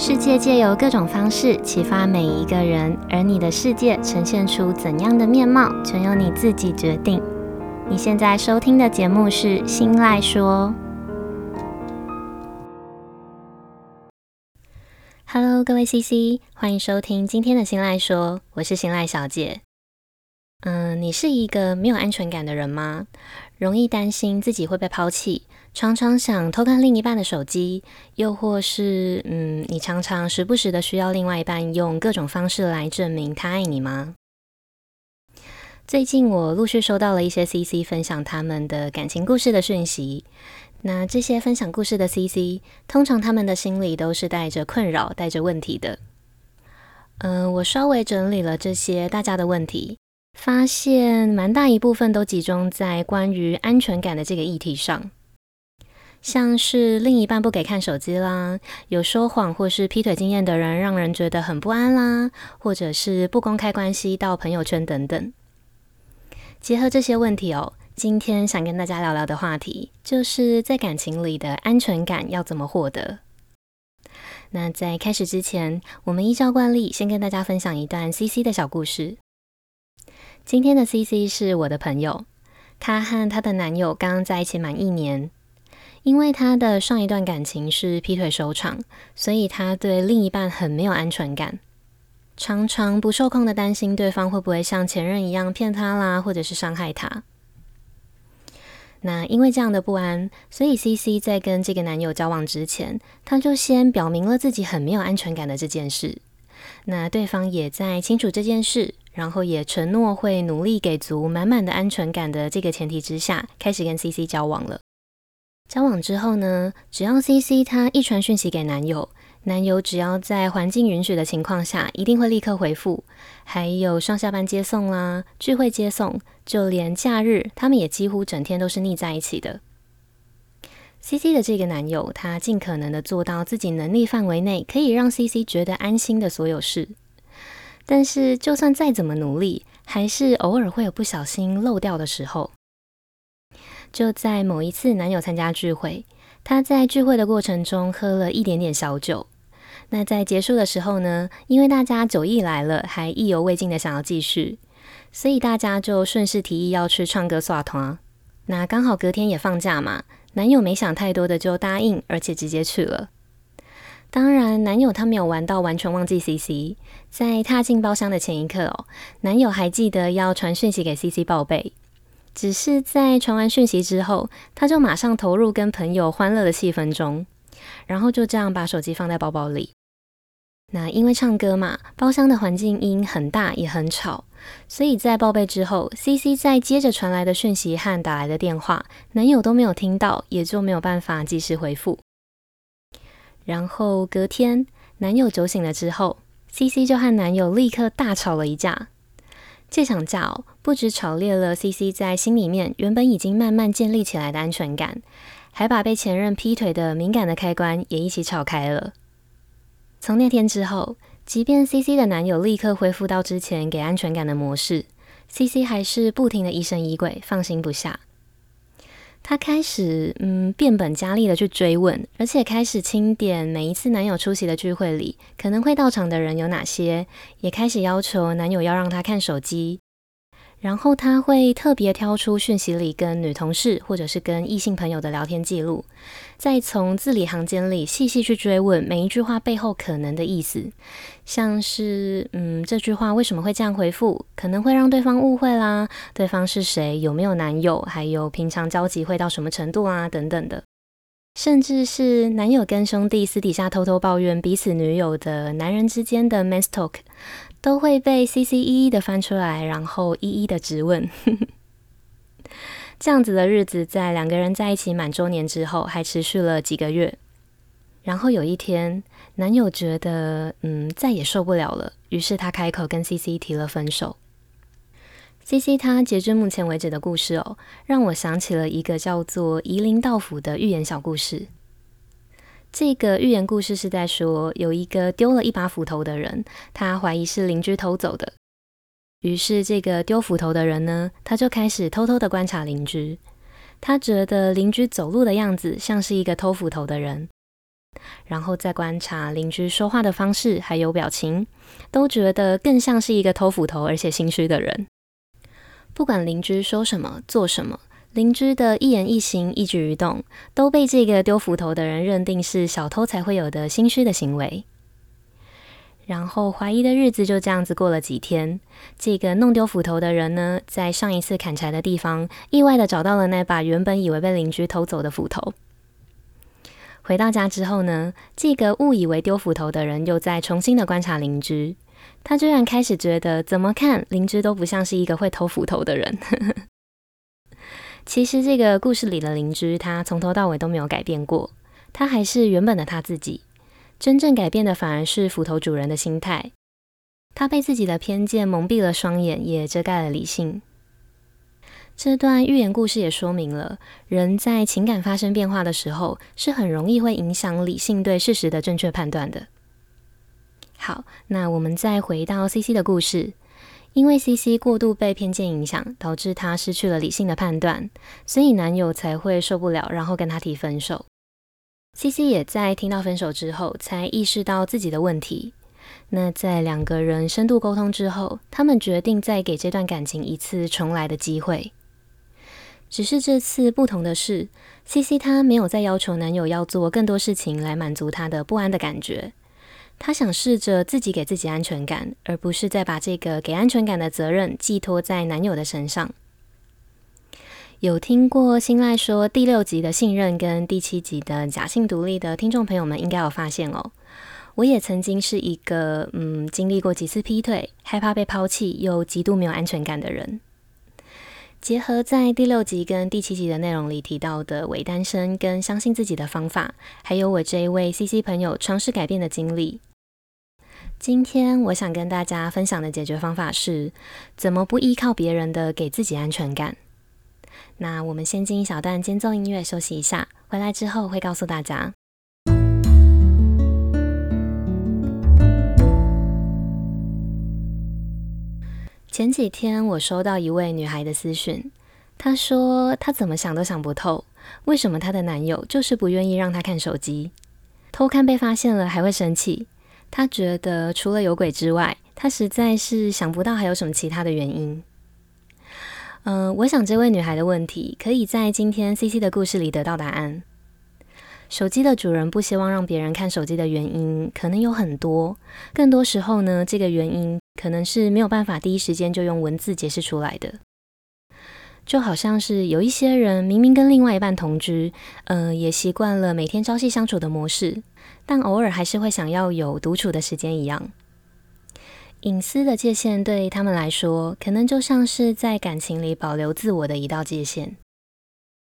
世界借由各种方式启发每一个人，而你的世界呈现出怎样的面貌，全由你自己决定。你现在收听的节目是《新赖说》。Hello，各位 CC，欢迎收听今天的《新赖说》，我是新赖小姐。嗯，你是一个没有安全感的人吗？容易担心自己会被抛弃？常常想偷看另一半的手机，又或是，嗯，你常常时不时的需要另外一半用各种方式来证明他爱你吗？最近我陆续收到了一些 CC 分享他们的感情故事的讯息。那这些分享故事的 CC，通常他们的心里都是带着困扰、带着问题的。嗯，我稍微整理了这些大家的问题，发现蛮大一部分都集中在关于安全感的这个议题上。像是另一半不给看手机啦，有说谎或是劈腿经验的人，让人觉得很不安啦，或者是不公开关系到朋友圈等等。结合这些问题哦，今天想跟大家聊聊的话题，就是在感情里的安全感要怎么获得。那在开始之前，我们依照惯例，先跟大家分享一段 CC 的小故事。今天的 CC 是我的朋友，她和她的男友刚在一起满一年。因为他的上一段感情是劈腿收场，所以他对另一半很没有安全感，常常不受控的担心对方会不会像前任一样骗他啦，或者是伤害他。那因为这样的不安，所以 CC 在跟这个男友交往之前，他就先表明了自己很没有安全感的这件事。那对方也在清楚这件事，然后也承诺会努力给足满满的安全感的这个前提之下，开始跟 CC 交往了。交往之后呢，只要 CC 她一传讯息给男友，男友只要在环境允许的情况下，一定会立刻回复。还有上下班接送啦，聚会接送，就连假日，他们也几乎整天都是腻在一起的。CC 的这个男友，他尽可能的做到自己能力范围内可以让 CC 觉得安心的所有事，但是就算再怎么努力，还是偶尔会有不小心漏掉的时候。就在某一次，男友参加聚会，他在聚会的过程中喝了一点点小酒。那在结束的时候呢，因为大家酒意来了，还意犹未尽的想要继续，所以大家就顺势提议要去唱歌耍团。那刚好隔天也放假嘛，男友没想太多的就答应，而且直接去了。当然，男友他没有玩到完全忘记 CC，在踏进包厢的前一刻哦，男友还记得要传讯息给 CC 报备。只是在传完讯息之后，他就马上投入跟朋友欢乐的气氛中，然后就这样把手机放在包包里。那因为唱歌嘛，包厢的环境音很大也很吵，所以在报备之后，CC 在接着传来的讯息和打来的电话，男友都没有听到，也就没有办法及时回复。然后隔天，男友酒醒了之后，CC 就和男友立刻大吵了一架。这场架哦，不止吵裂了 CC 在心里面原本已经慢慢建立起来的安全感，还把被前任劈腿的敏感的开关也一起吵开了。从那天之后，即便 CC 的男友立刻恢复到之前给安全感的模式，CC 还是不停的疑神疑鬼，放心不下。她开始嗯变本加厉的去追问，而且开始清点每一次男友出席的聚会里可能会到场的人有哪些，也开始要求男友要让她看手机。然后他会特别挑出讯息里跟女同事或者是跟异性朋友的聊天记录，再从字里行间里细细去追问每一句话背后可能的意思，像是嗯这句话为什么会这样回复，可能会让对方误会啦，对方是谁，有没有男友，还有平常交集会到什么程度啊等等的，甚至是男友跟兄弟私底下偷偷抱怨彼此女友的男人之间的 men's talk。都会被 CC 一一的翻出来，然后一一的质问。这样子的日子，在两个人在一起满周年之后，还持续了几个月。然后有一天，男友觉得嗯再也受不了了，于是他开口跟 CC 提了分手。CC 他截至目前为止的故事哦，让我想起了一个叫做夷陵道府的寓言小故事。这个寓言故事是在说，有一个丢了一把斧头的人，他怀疑是邻居偷走的。于是，这个丢斧头的人呢，他就开始偷偷的观察邻居。他觉得邻居走路的样子像是一个偷斧头的人，然后再观察邻居说话的方式还有表情，都觉得更像是一个偷斧头而且心虚的人。不管邻居说什么做什么，邻居的一言一行一举一动都被这个丢斧头的人认定是小偷才会有的心虚的行为。然后怀疑的日子就这样子过了几天。这个弄丢斧头的人呢，在上一次砍柴的地方意外的找到了那把原本以为被邻居偷走的斧头。回到家之后呢，这个误以为丢斧头的人又在重新的观察邻居。他居然开始觉得，怎么看邻居都不像是一个会偷斧头的人。其实这个故事里的邻居，他从头到尾都没有改变过，他还是原本的他自己。真正改变的反而是斧头主人的心态，他被自己的偏见蒙蔽了双眼，也遮盖了理性。这段寓言故事也说明了，人在情感发生变化的时候，是很容易会影响理性对事实的正确判断的。好，那我们再回到 CC 的故事，因为 CC 过度被偏见影响，导致他失去了理性的判断，所以男友才会受不了，然后跟她提分手。CC 也在听到分手之后，才意识到自己的问题。那在两个人深度沟通之后，他们决定再给这段感情一次重来的机会。只是这次不同的是，CC 她没有再要求男友要做更多事情来满足她的不安的感觉。她想试着自己给自己安全感，而不是再把这个给安全感的责任寄托在男友的身上。有听过新赖说第六集的信任跟第七集的假性独立的听众朋友们，应该有发现哦。我也曾经是一个嗯，经历过几次劈腿，害怕被抛弃，又极度没有安全感的人。结合在第六集跟第七集的内容里提到的伪单身跟相信自己的方法，还有我这一位 CC 朋友尝试改变的经历，今天我想跟大家分享的解决方法是，怎么不依靠别人的给自己安全感。那我们先进一小段间奏音乐休息一下，回来之后会告诉大家。前几天我收到一位女孩的私讯，她说她怎么想都想不透，为什么她的男友就是不愿意让她看手机，偷看被发现了还会生气。他觉得除了有鬼之外，他实在是想不到还有什么其他的原因。嗯、我想这位女孩的问题可以在今天 CC 的故事里得到答案。手机的主人不希望让别人看手机的原因可能有很多，更多时候呢，这个原因可能是没有办法第一时间就用文字解释出来的。就好像是有一些人明明跟另外一半同居，呃，也习惯了每天朝夕相处的模式，但偶尔还是会想要有独处的时间一样。隐私的界限对他们来说，可能就像是在感情里保留自我的一道界限。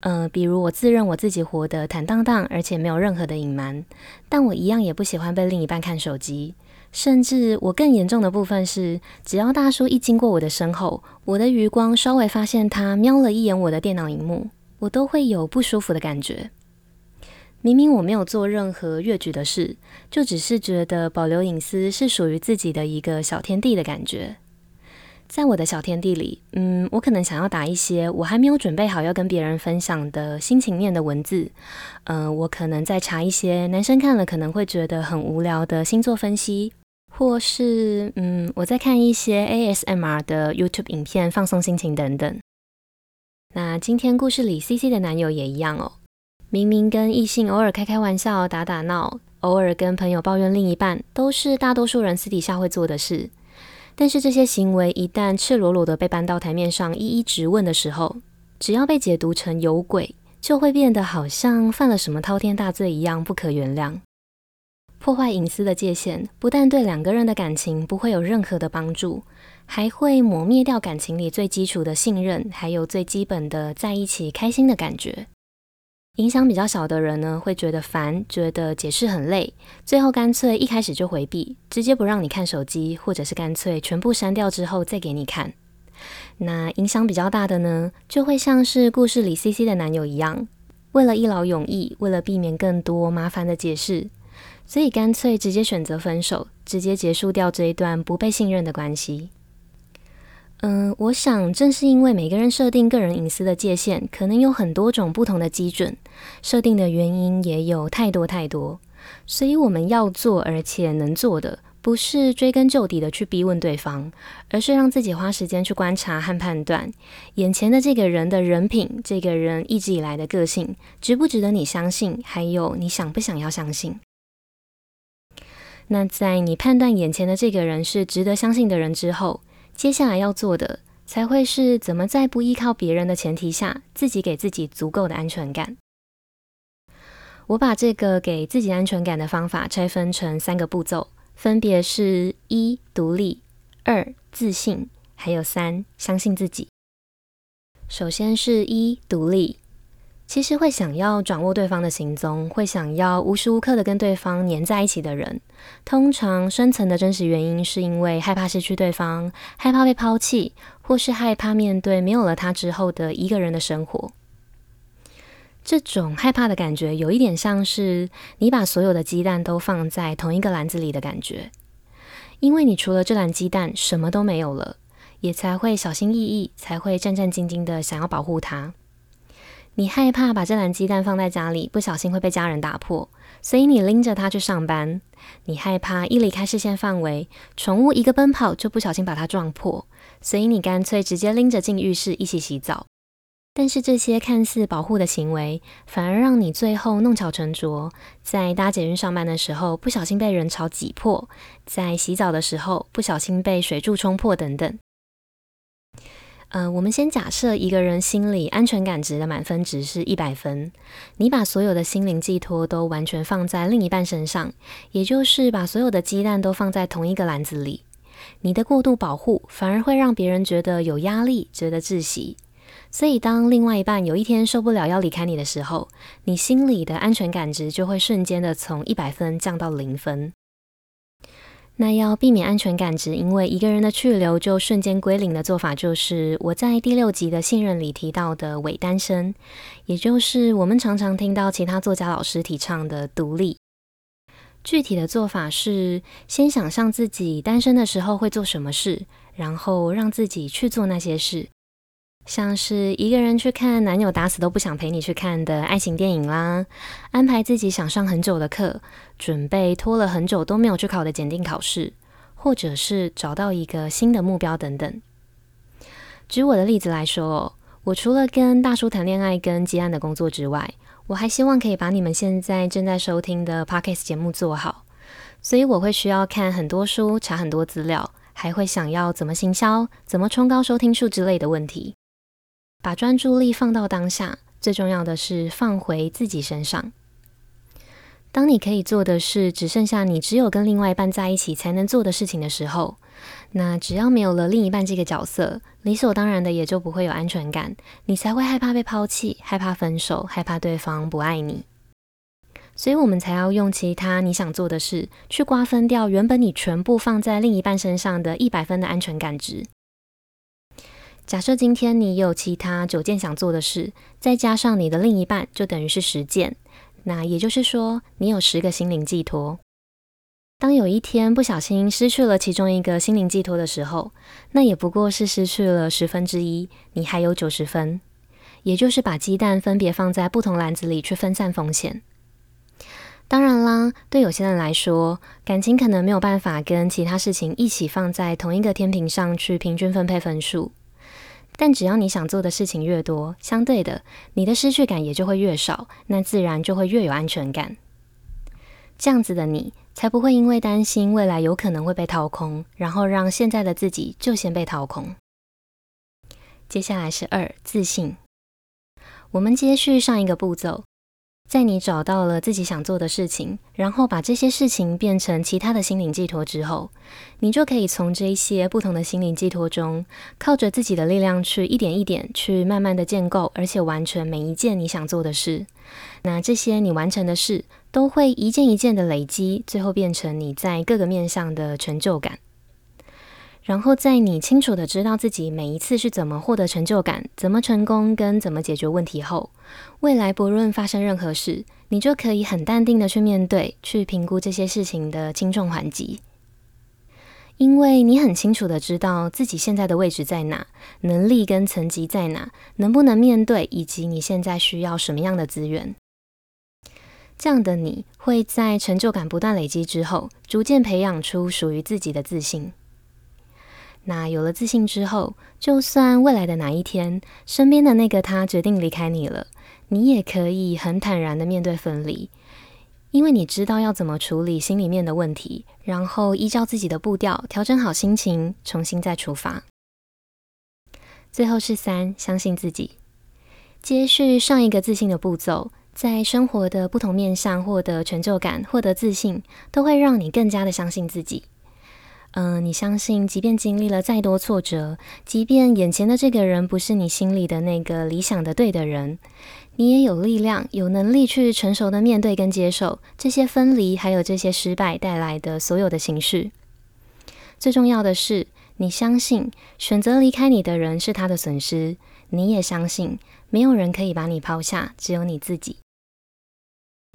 呃，比如我自认我自己活得坦荡荡，而且没有任何的隐瞒，但我一样也不喜欢被另一半看手机。甚至我更严重的部分是，只要大叔一经过我的身后，我的余光稍微发现他瞄了一眼我的电脑荧幕，我都会有不舒服的感觉。明明我没有做任何越矩的事，就只是觉得保留隐私是属于自己的一个小天地的感觉。在我的小天地里，嗯，我可能想要打一些我还没有准备好要跟别人分享的心情面的文字，嗯、我可能在查一些男生看了可能会觉得很无聊的星座分析，或是嗯，我在看一些 ASMR 的 YouTube 影片放松心情等等。那今天故事里 CC 的男友也一样哦。明明跟异性偶尔开开玩笑、打打闹，偶尔跟朋友抱怨另一半，都是大多数人私底下会做的事。但是这些行为一旦赤裸裸的被搬到台面上，一一质问的时候，只要被解读成有鬼，就会变得好像犯了什么滔天大罪一样不可原谅。破坏隐私的界限，不但对两个人的感情不会有任何的帮助，还会磨灭掉感情里最基础的信任，还有最基本的在一起开心的感觉。影响比较小的人呢，会觉得烦，觉得解释很累，最后干脆一开始就回避，直接不让你看手机，或者是干脆全部删掉之后再给你看。那影响比较大的呢，就会像是故事里 CC 的男友一样，为了一劳永逸，为了避免更多麻烦的解释，所以干脆直接选择分手，直接结束掉这一段不被信任的关系。嗯，我想正是因为每个人设定个人隐私的界限，可能有很多种不同的基准，设定的原因也有太多太多，所以我们要做而且能做的，不是追根究底的去逼问对方，而是让自己花时间去观察和判断眼前的这个人的人品，这个人一直以来的个性，值不值得你相信，还有你想不想要相信。那在你判断眼前的这个人是值得相信的人之后，接下来要做的才会是怎么在不依靠别人的前提下，自己给自己足够的安全感。我把这个给自己安全感的方法拆分成三个步骤。分别是一独立、二自信，还有三相信自己。首先是一独立，其实会想要掌握对方的行踪，会想要无时无刻的跟对方黏在一起的人，通常深层的真实原因是因为害怕失去对方，害怕被抛弃，或是害怕面对没有了他之后的一个人的生活。这种害怕的感觉有一点像是你把所有的鸡蛋都放在同一个篮子里的感觉，因为你除了这篮鸡蛋什么都没有了，也才会小心翼翼，才会战战兢兢的想要保护它。你害怕把这篮鸡蛋放在家里，不小心会被家人打破，所以你拎着它去上班。你害怕一离开视线范围，宠物一个奔跑就不小心把它撞破，所以你干脆直接拎着进浴室一起洗澡。但是这些看似保护的行为，反而让你最后弄巧成拙，在搭捷运上班的时候不小心被人潮挤破，在洗澡的时候不小心被水柱冲破等等。呃，我们先假设一个人心里安全感值的满分值是一百分，你把所有的心灵寄托都完全放在另一半身上，也就是把所有的鸡蛋都放在同一个篮子里，你的过度保护反而会让别人觉得有压力，觉得窒息。所以，当另外一半有一天受不了要离开你的时候，你心里的安全感值就会瞬间的从一百分降到零分。那要避免安全感只因为一个人的去留就瞬间归零的做法，就是我在第六集的信任里提到的伪单身，也就是我们常常听到其他作家老师提倡的独立。具体的做法是，先想象自己单身的时候会做什么事，然后让自己去做那些事。像是一个人去看男友打死都不想陪你去看的爱情电影啦，安排自己想上很久的课，准备拖了很久都没有去考的检定考试，或者是找到一个新的目标等等。举我的例子来说哦，我除了跟大叔谈恋爱跟接案的工作之外，我还希望可以把你们现在正在收听的 Podcast 节目做好，所以我会需要看很多书，查很多资料，还会想要怎么行销，怎么冲高收听数之类的问题。把专注力放到当下，最重要的是放回自己身上。当你可以做的事只剩下你只有跟另外一半在一起才能做的事情的时候，那只要没有了另一半这个角色，理所当然的也就不会有安全感，你才会害怕被抛弃，害怕分手，害怕对方不爱你。所以我们才要用其他你想做的事去瓜分掉原本你全部放在另一半身上的一百分的安全感值。假设今天你有其他九件想做的事，再加上你的另一半，就等于是十件。那也就是说，你有十个心灵寄托。当有一天不小心失去了其中一个心灵寄托的时候，那也不过是失去了十分之一，你还有九十分。也就是把鸡蛋分别放在不同篮子里去分散风险。当然啦，对有些人来说，感情可能没有办法跟其他事情一起放在同一个天平上去平均分配分数。但只要你想做的事情越多，相对的，你的失去感也就会越少，那自然就会越有安全感。这样子的你，才不会因为担心未来有可能会被掏空，然后让现在的自己就先被掏空。接下来是二，自信。我们接续上一个步骤。在你找到了自己想做的事情，然后把这些事情变成其他的心灵寄托之后，你就可以从这一些不同的心灵寄托中，靠着自己的力量去一点一点去慢慢的建构，而且完成每一件你想做的事。那这些你完成的事，都会一件一件的累积，最后变成你在各个面上的成就感。然后在你清楚的知道自己每一次是怎么获得成就感、怎么成功跟怎么解决问题后，未来不论发生任何事，你就可以很淡定的去面对、去评估这些事情的轻重缓急，因为你很清楚的知道自己现在的位置在哪，能力跟层级在哪，能不能面对，以及你现在需要什么样的资源。这样的你会在成就感不断累积之后，逐渐培养出属于自己的自信。那有了自信之后，就算未来的哪一天，身边的那个他决定离开你了，你也可以很坦然的面对分离，因为你知道要怎么处理心里面的问题，然后依照自己的步调调整好心情，重新再出发。最后是三，相信自己。接续上一个自信的步骤，在生活的不同面向获得成就感、获得自信，都会让你更加的相信自己。嗯，你相信，即便经历了再多挫折，即便眼前的这个人不是你心里的那个理想的对的人，你也有力量、有能力去成熟的面对跟接受这些分离，还有这些失败带来的所有的情绪。最重要的是，你相信选择离开你的人是他的损失，你也相信没有人可以把你抛下，只有你自己。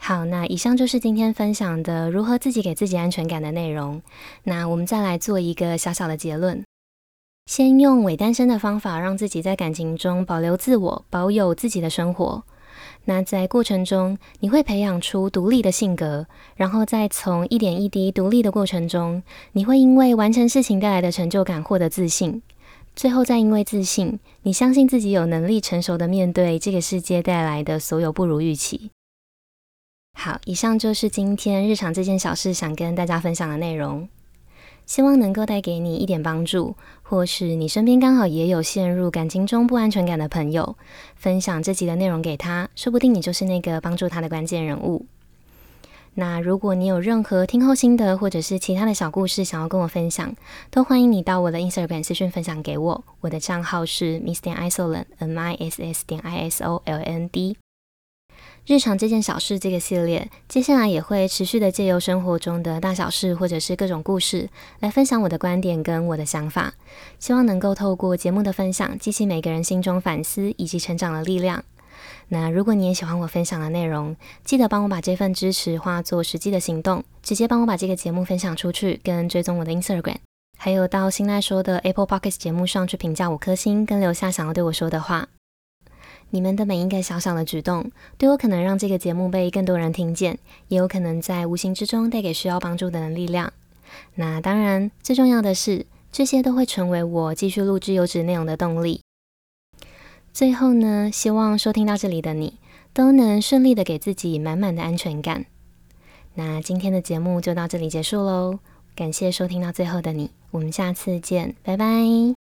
好，那以上就是今天分享的如何自己给自己安全感的内容。那我们再来做一个小小的结论：先用伪单身的方法，让自己在感情中保留自我，保有自己的生活。那在过程中，你会培养出独立的性格，然后再从一点一滴独立的过程中，你会因为完成事情带来的成就感获得自信。最后再因为自信，你相信自己有能力成熟的面对这个世界带来的所有不如预期。好，以上就是今天日常这件小事想跟大家分享的内容，希望能够带给你一点帮助，或是你身边刚好也有陷入感情中不安全感的朋友，分享这集的内容给他，说不定你就是那个帮助他的关键人物。那如果你有任何听后心得，或者是其他的小故事想要跟我分享，都欢迎你到我的 Instagram 私讯分享给我，我的账号是 miss 点 isoland，m i s s 点 i s o l n d。日常这件小事这个系列，接下来也会持续的借由生活中的大小事，或者是各种故事，来分享我的观点跟我的想法。希望能够透过节目的分享，激起每个人心中反思以及成长的力量。那如果你也喜欢我分享的内容，记得帮我把这份支持化作实际的行动，直接帮我把这个节目分享出去，跟追踪我的 Instagram，还有到新赖说的 Apple Podcast 节目上去评价五颗星，跟留下想要对我说的话。你们的每一个小小的举动，都有可能让这个节目被更多人听见，也有可能在无形之中带给需要帮助的人力量。那当然，最重要的是，这些都会成为我继续录制优质内容的动力。最后呢，希望收听到这里的你，都能顺利的给自己满满的安全感。那今天的节目就到这里结束喽，感谢收听到最后的你，我们下次见，拜拜。